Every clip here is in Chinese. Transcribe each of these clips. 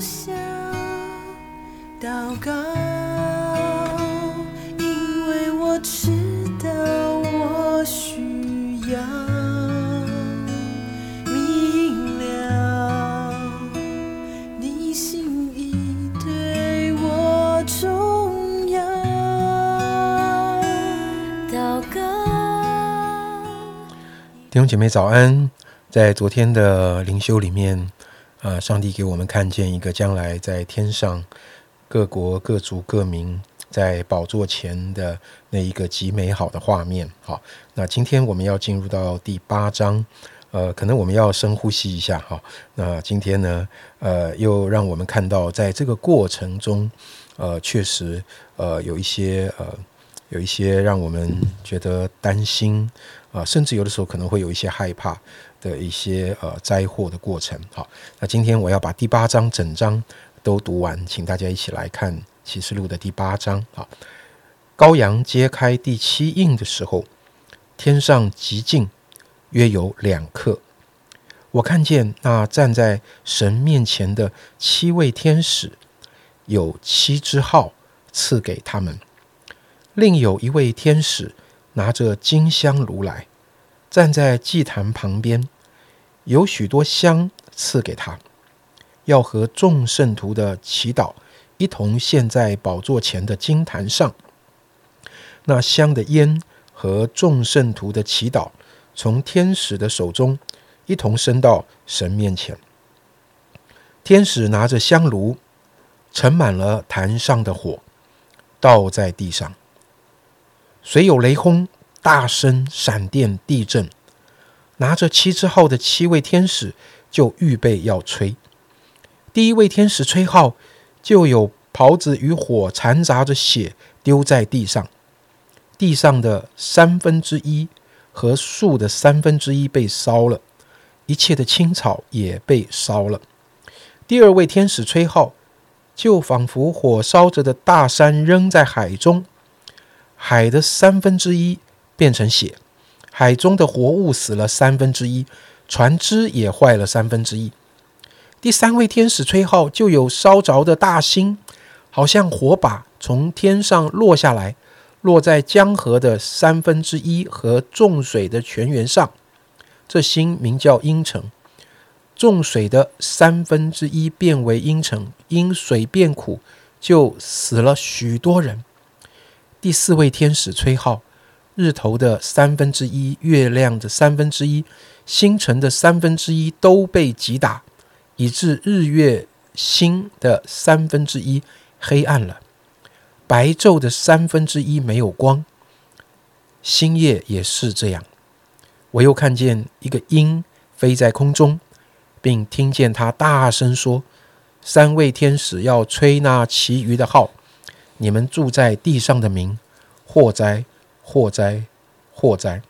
想祷告，因为我知道我需要明了你心意对我重要。祷告。弟兄姐妹早安！在昨天的灵修里面，啊，上帝给我们看见一个将来在天上各国各族各民在宝座前的那一个极美好的画面。好，那今天我们要进入到第八章，呃，可能我们要深呼吸一下哈。那今天呢，呃，又让我们看到在这个过程中，呃，确实，呃，有一些呃，有一些让我们觉得担心啊、甚至有的时候可能会有一些害怕的一些呃灾祸的过程。好，那今天我要把第八章整章都读完，请大家一起来看启示录的第八章。好，羔羊揭开第七印的时候，天上极静，约有两刻。我看见那站在神面前的七位天使，有七支号赐给他们。另有一位天使拿着金香炉来，站在祭坛旁边，有许多香赐给他，要和众圣徒的祈祷一同献在宝座前的金坛上。那香的烟和众圣徒的祈祷，从天使的手中一同升到神面前。天使拿着香炉，盛满了坛上的火，倒在地上。虽有雷轰、大声、闪电、地震，拿着七支号的七位天使就预备要吹。第一位天使吹号，就有袍子与火掺杂着血丢在地上，地上的三分之一和树的三分之一被烧了，一切的青草也被烧了。第二位天使吹号，就仿佛火烧着的大山扔在海中。海的三分之一变成血，海中的活物死了三分之一，船只也坏了三分之一。第三位天使吹号，就有烧着的大星，好像火把从天上落下来，落在江河的三分之一和众水的泉源上。这星名叫阴城，众水的三分之一变为阴城，因水变苦，就死了许多人。第四位天使吹号，日头的三分之一、月亮的三分之一、星辰的三分之一都被击打，以致日月星的三分之一黑暗了，白昼的三分之一没有光，星夜也是这样。我又看见一个鹰飞在空中，并听见它大声说：“三位天使要吹那其余的号。”你们住在地上的民，祸灾，祸灾，祸灾。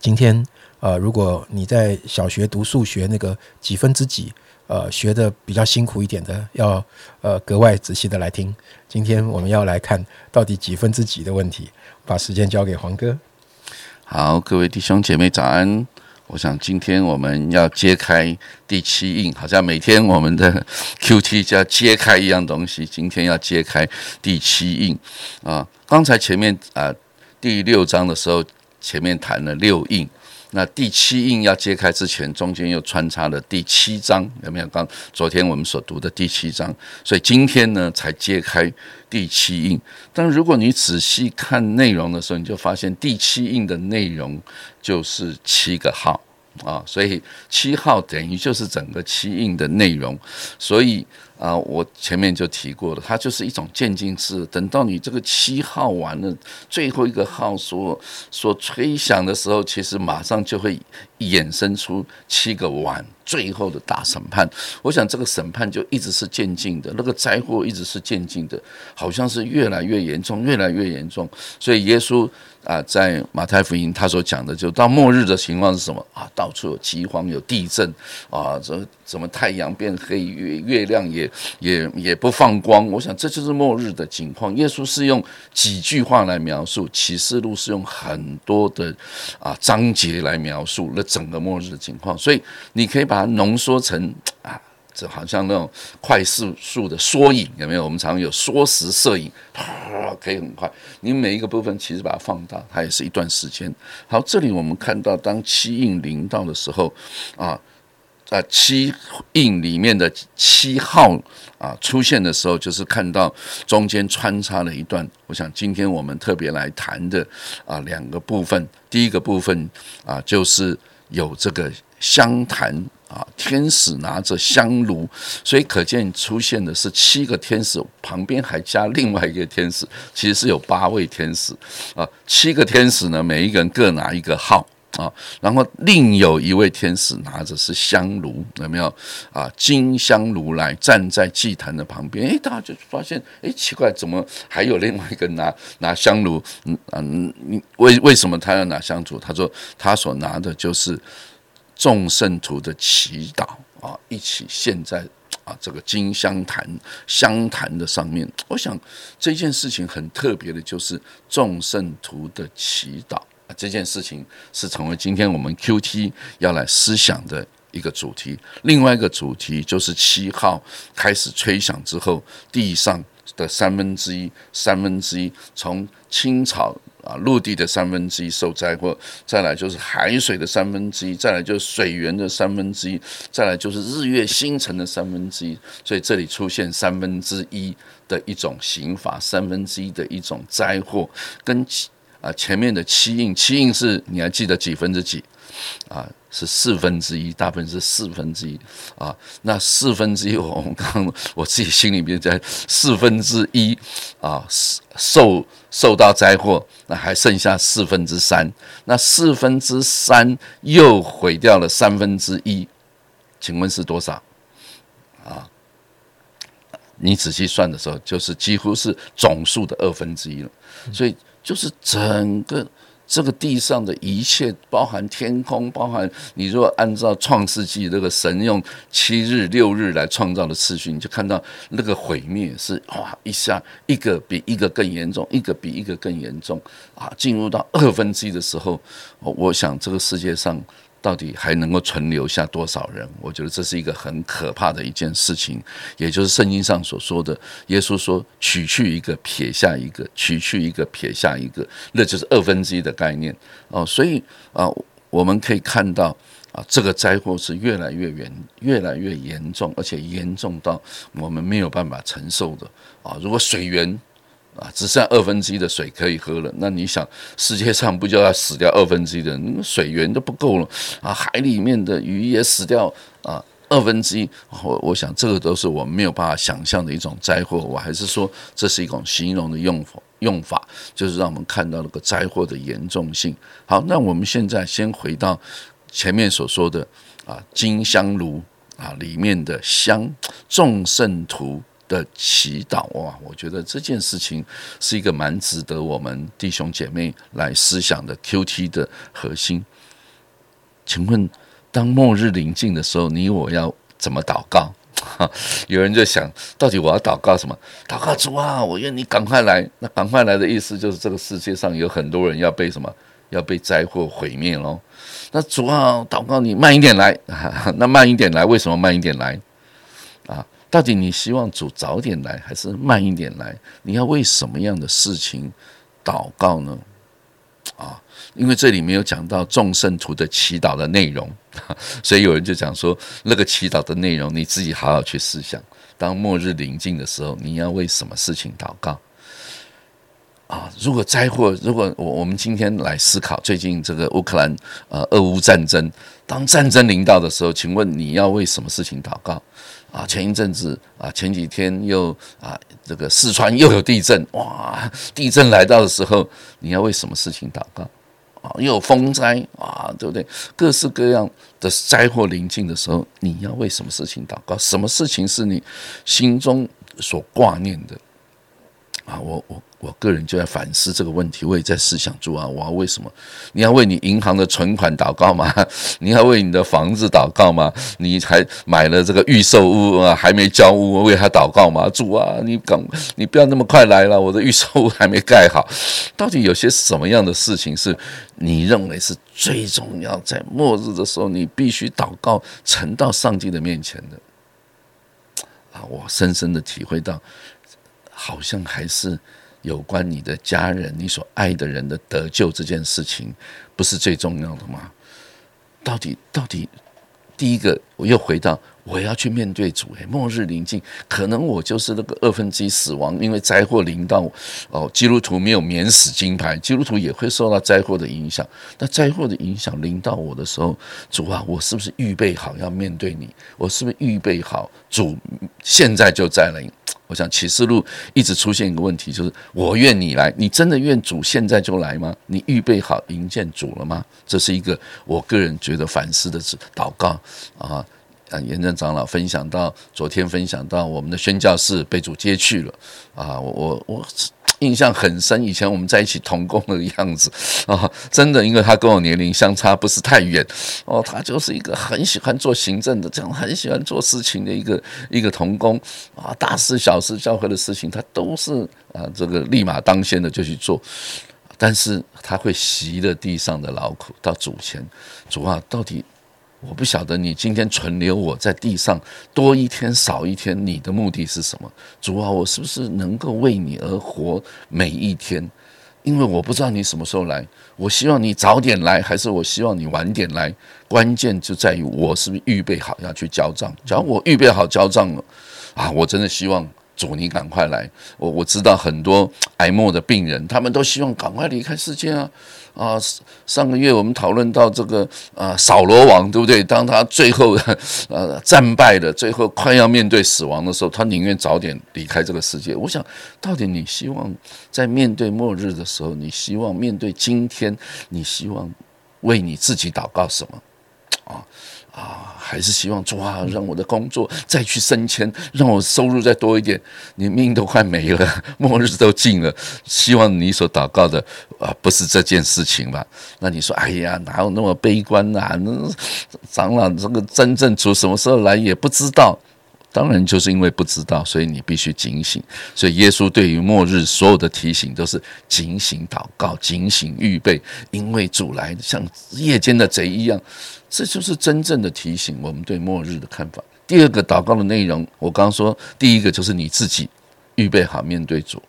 今天，呃，如果你在小学读数学那个几分之几，呃，学的比较辛苦一点的，要呃格外仔细的来听。今天我们要来看到底几分之几的问题。把时间交给黄哥。好，各位弟兄姐妹早安。我想今天我们要揭开第七印，好像每天我们的 Q T 就要揭开一样东西。今天要揭开第七印啊！刚才前面啊第六章的时候，前面谈了六印，那第七印要揭开之前，中间又穿插了第七章，有没有？刚昨天我们所读的第七章，所以今天呢才揭开第七印。但如果你仔细看内容的时候，你就发现第七印的内容就是七个号啊，所以七号等于就是整个七印的内容。所以啊，我前面就提过了，它就是一种渐进式。等到你这个七号完了，最后一个号所所吹响的时候，其实马上就会衍生出七个完。最后的大审判，我想这个审判就一直是渐进的，那个灾祸一直是渐进的，好像是越来越严重，越来越严重。所以耶稣啊，在马太福音他所讲的，就到末日的情况是什么啊？到处有饥荒，有地震啊，这怎么太阳变黑，月月亮也也也不放光。我想这就是末日的情况。耶稣是用几句话来描述，启示录是用很多的啊章节来描述了整个末日的情况。所以你可以把它浓缩成啊这好像那种快速速的缩影，有没有？我们常有缩时摄影，啪，可以很快。你每一个部分其实把它放大，它也是一段时间。好，这里我们看到，当七印临到的时候，啊，在七印里面的七号啊出现的时候，就是看到中间穿插了一段。我想今天我们特别来谈的啊两个部分，第一个部分啊就是有这个湘潭。啊，天使拿着香炉，所以可见出现的是七个天使，旁边还加另外一个天使，其实是有八位天使啊。七个天使呢，每一个人各拿一个号啊，然后另有一位天使拿着是香炉，有没有啊？金香炉来站在祭坛的旁边，诶，大家就发现，诶，奇怪，怎么还有另外一个拿拿香炉？嗯嗯，为为什么他要拿香烛？他说他所拿的就是。众圣徒的祈祷啊，一起献在啊这个金香坛香坛的上面。我想这件事情很特别的，就是众圣徒的祈祷啊，这件事情是成为今天我们 Q T 要来思想的一个主题。另外一个主题就是七号开始吹响之后，地上的三分之一，三分之一从青草。啊，陆地的三分之一受灾或，再来就是海水的三分之一，再来就是水源的三分之一，再来就是日月星辰的三分之一。所以这里出现三分之一的一种刑罚，三分之一的一种灾祸，跟啊前面的七印，七印是你还记得几分之几？啊，是四分之一，大部分是四分之一啊。那四分之一，我们刚我自己心里面在四分之一啊，受受到灾祸，那还剩下四分之三。那四分之三又毁掉了三分之一，请问是多少？啊，你仔细算的时候，就是几乎是总数的二分之一了。所以就是整个。这个地上的一切，包含天空，包含你如果按照创世纪这个神用七日六日来创造的次序，你就看到那个毁灭是哇一下一个比一个更严重，一个比一个更严重啊！进入到二分之一的时候，我想这个世界上。到底还能够存留下多少人？我觉得这是一个很可怕的一件事情，也就是圣经上所说的，耶稣说取去一个撇下一个，取去一个撇下一个，那就是二分之一的概念哦。所以啊，我们可以看到啊，这个灾祸是越来越严，越来越严重，而且严重到我们没有办法承受的啊。如果水源啊，只剩二分之一的水可以喝了。那你想，世界上不就要死掉二分之一的人？水源都不够了啊！海里面的鱼也死掉啊，二分之一。我我想，这个都是我们没有办法想象的一种灾祸。我还是说，这是一种形容的用法，用法就是让我们看到那个灾祸的严重性。好，那我们现在先回到前面所说的啊，金香炉啊里面的香，众圣徒。的祈祷哇，我觉得这件事情是一个蛮值得我们弟兄姐妹来思想的 Q T 的核心。请问，当末日临近的时候，你我要怎么祷告？有人就想到底我要祷告什么？祷告主啊，我愿你赶快来。那赶快来的意思就是这个世界上有很多人要被什么？要被灾祸毁灭喽。那主啊，祷告你慢一点来。那慢一点来，为什么慢一点来？啊？到底你希望主早点来，还是慢一点来？你要为什么样的事情祷告呢？啊，因为这里没有讲到众圣徒的祈祷的内容，所以有人就讲说，那个祈祷的内容你自己好好去思想。当末日临近的时候，你要为什么事情祷告？啊，如果灾祸，如果我我们今天来思考最近这个乌克兰呃俄乌战争，当战争临到的时候，请问你要为什么事情祷告？啊，前一阵子啊，前几天又啊，这个四川又有地震，哇！地震来到的时候，你要为什么事情祷告？啊，又有风灾啊，对不对？各式各样的灾祸临近的时候，你要为什么事情祷告？什么事情是你心中所挂念的？啊，我我。我个人就在反思这个问题，我也在思想主啊，我要为什么？你要为你银行的存款祷告吗？你要为你的房子祷告吗？你还买了这个预售屋啊，还没交屋，为他祷告吗？主啊，你赶，你不要那么快来了，我的预售屋还没盖好。到底有些什么样的事情是你认为是最重要，在末日的时候你必须祷告，呈到上帝的面前的？啊，我深深的体会到，好像还是有关你的家人、你所爱的人的得救这件事情，不是最重要的吗？到底，到底，第一个，我又回到。我要去面对主诶，末日临近，可能我就是那个二分之一死亡，因为灾祸临到哦。基督徒没有免死金牌，基督徒也会受到灾祸的影响。那灾祸的影响临到我的时候，主啊，我是不是预备好要面对你？我是不是预备好？主现在就在了。我想启示录一直出现一个问题，就是我愿你来，你真的愿主现在就来吗？你预备好迎见主了吗？这是一个我个人觉得反思的祷告啊。啊，严正长老分享到，昨天分享到我们的宣教士被主接去了啊，我我我印象很深，以前我们在一起同工的样子啊，真的，因为他跟我年龄相差不是太远哦，他就是一个很喜欢做行政的，这样很喜欢做事情的一个一个同工啊，大事小事教会的事情，他都是啊这个立马当先的就去做，但是他会习了地上的劳苦，到主前，主啊，到底。我不晓得你今天存留我在地上多一天少一天，你的目的是什么？主啊，我是不是能够为你而活每一天？因为我不知道你什么时候来，我希望你早点来，还是我希望你晚点来？关键就在于我是不是预备好要去交账。只要我预备好交账了，啊，我真的希望。主，你赶快来！我我知道很多癌末的病人，他们都希望赶快离开世界啊！啊，上个月我们讨论到这个啊，扫罗王对不对？当他最后呃 战败了，最后快要面对死亡的时候，他宁愿早点离开这个世界。我想，到底你希望在面对末日的时候，你希望面对今天，你希望为你自己祷告什么？啊？啊，还是希望抓，让我的工作再去升迁，让我收入再多一点。你命都快没了，末日都近了，希望你所祷告的啊，不是这件事情吧？那你说，哎呀，哪有那么悲观呐？那长老这个真正主什么时候来也不知道。当然，就是因为不知道，所以你必须警醒。所以耶稣对于末日所有的提醒都是警醒祷告、警醒预备，因为主来像夜间的贼一样。这就是真正的提醒，我们对末日的看法。第二个祷告的内容，我刚刚说，第一个就是你自己预备好面对主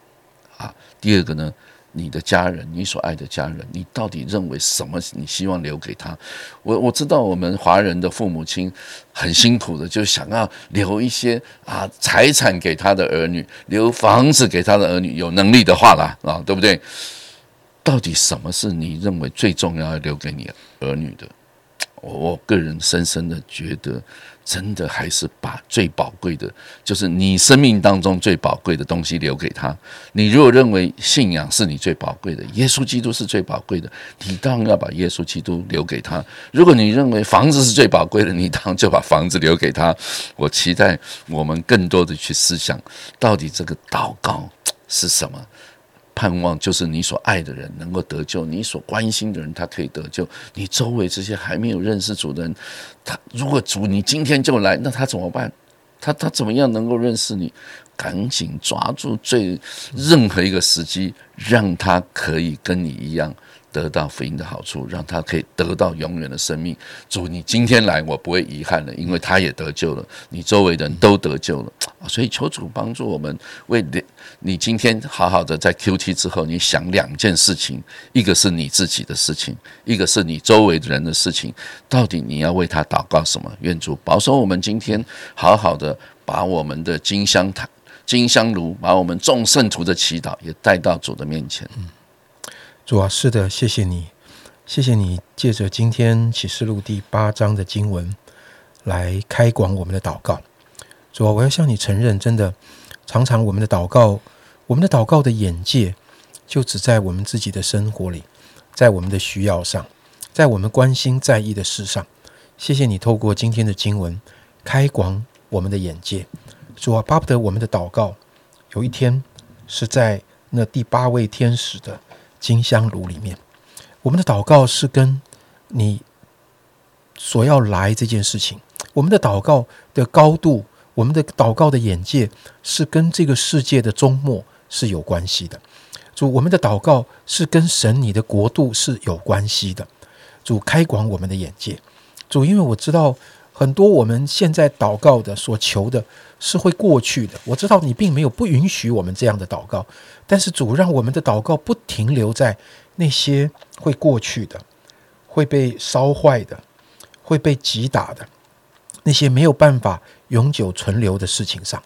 啊。第二个呢，你的家人，你所爱的家人，你到底认为什么？你希望留给他？我我知道我们华人的父母亲很辛苦的，就想要留一些啊财产给他的儿女，留房子给他的儿女，有能力的话啦啊，对不对？到底什么是你认为最重要要留给你儿女的？我我个人深深的觉得，真的还是把最宝贵的，就是你生命当中最宝贵的东西留给他。你如果认为信仰是你最宝贵的，耶稣基督是最宝贵的，你当然要把耶稣基督留给他。如果你认为房子是最宝贵的，你当然就把房子留给他。我期待我们更多的去思想，到底这个祷告是什么。盼望就是你所爱的人能够得救，你所关心的人他可以得救。你周围这些还没有认识主的人，他如果主你今天就来，那他怎么办？他他怎么样能够认识你？赶紧抓住最任何一个时机，让他可以跟你一样。得到福音的好处，让他可以得到永远的生命。主，你今天来，我不会遗憾了，因为他也得救了，你周围的人都得救了所以求主帮助我们，为你，你今天好好的在 Q T 之后，你想两件事情，一个是你自己的事情，一个是你周围的人的事情。到底你要为他祷告什么？愿主保守我们今天好好的把我们的金香坛、金香炉，把我们众圣徒的祈祷也带到主的面前。主啊，是的，谢谢你，谢谢你借着今天启示录第八章的经文来开广我们的祷告。主啊，我要向你承认，真的，常常我们的祷告，我们的祷告的眼界就只在我们自己的生活里，在我们的需要上，在我们关心在意的事上。谢谢你透过今天的经文开广我们的眼界。主啊，巴不得我们的祷告有一天是在那第八位天使的。金香炉里面，我们的祷告是跟你所要来这件事情，我们的祷告的高度，我们的祷告的眼界是跟这个世界的终末是有关系的。主，我们的祷告是跟神你的国度是有关系的。主，开广我们的眼界。主，因为我知道很多我们现在祷告的所求的是会过去的。我知道你并没有不允许我们这样的祷告，但是主让我们的祷告不停留在那些会过去的、会被烧坏的、会被击打的那些没有办法永久存留的事情上，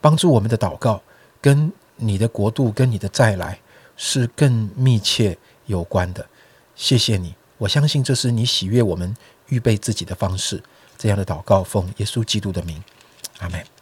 帮助我们的祷告跟你的国度、跟你的再来是更密切有关的。谢谢你，我相信这是你喜悦我们预备自己的方式。这样的祷告，奉耶稣基督的名，阿门。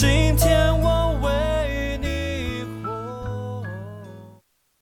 今天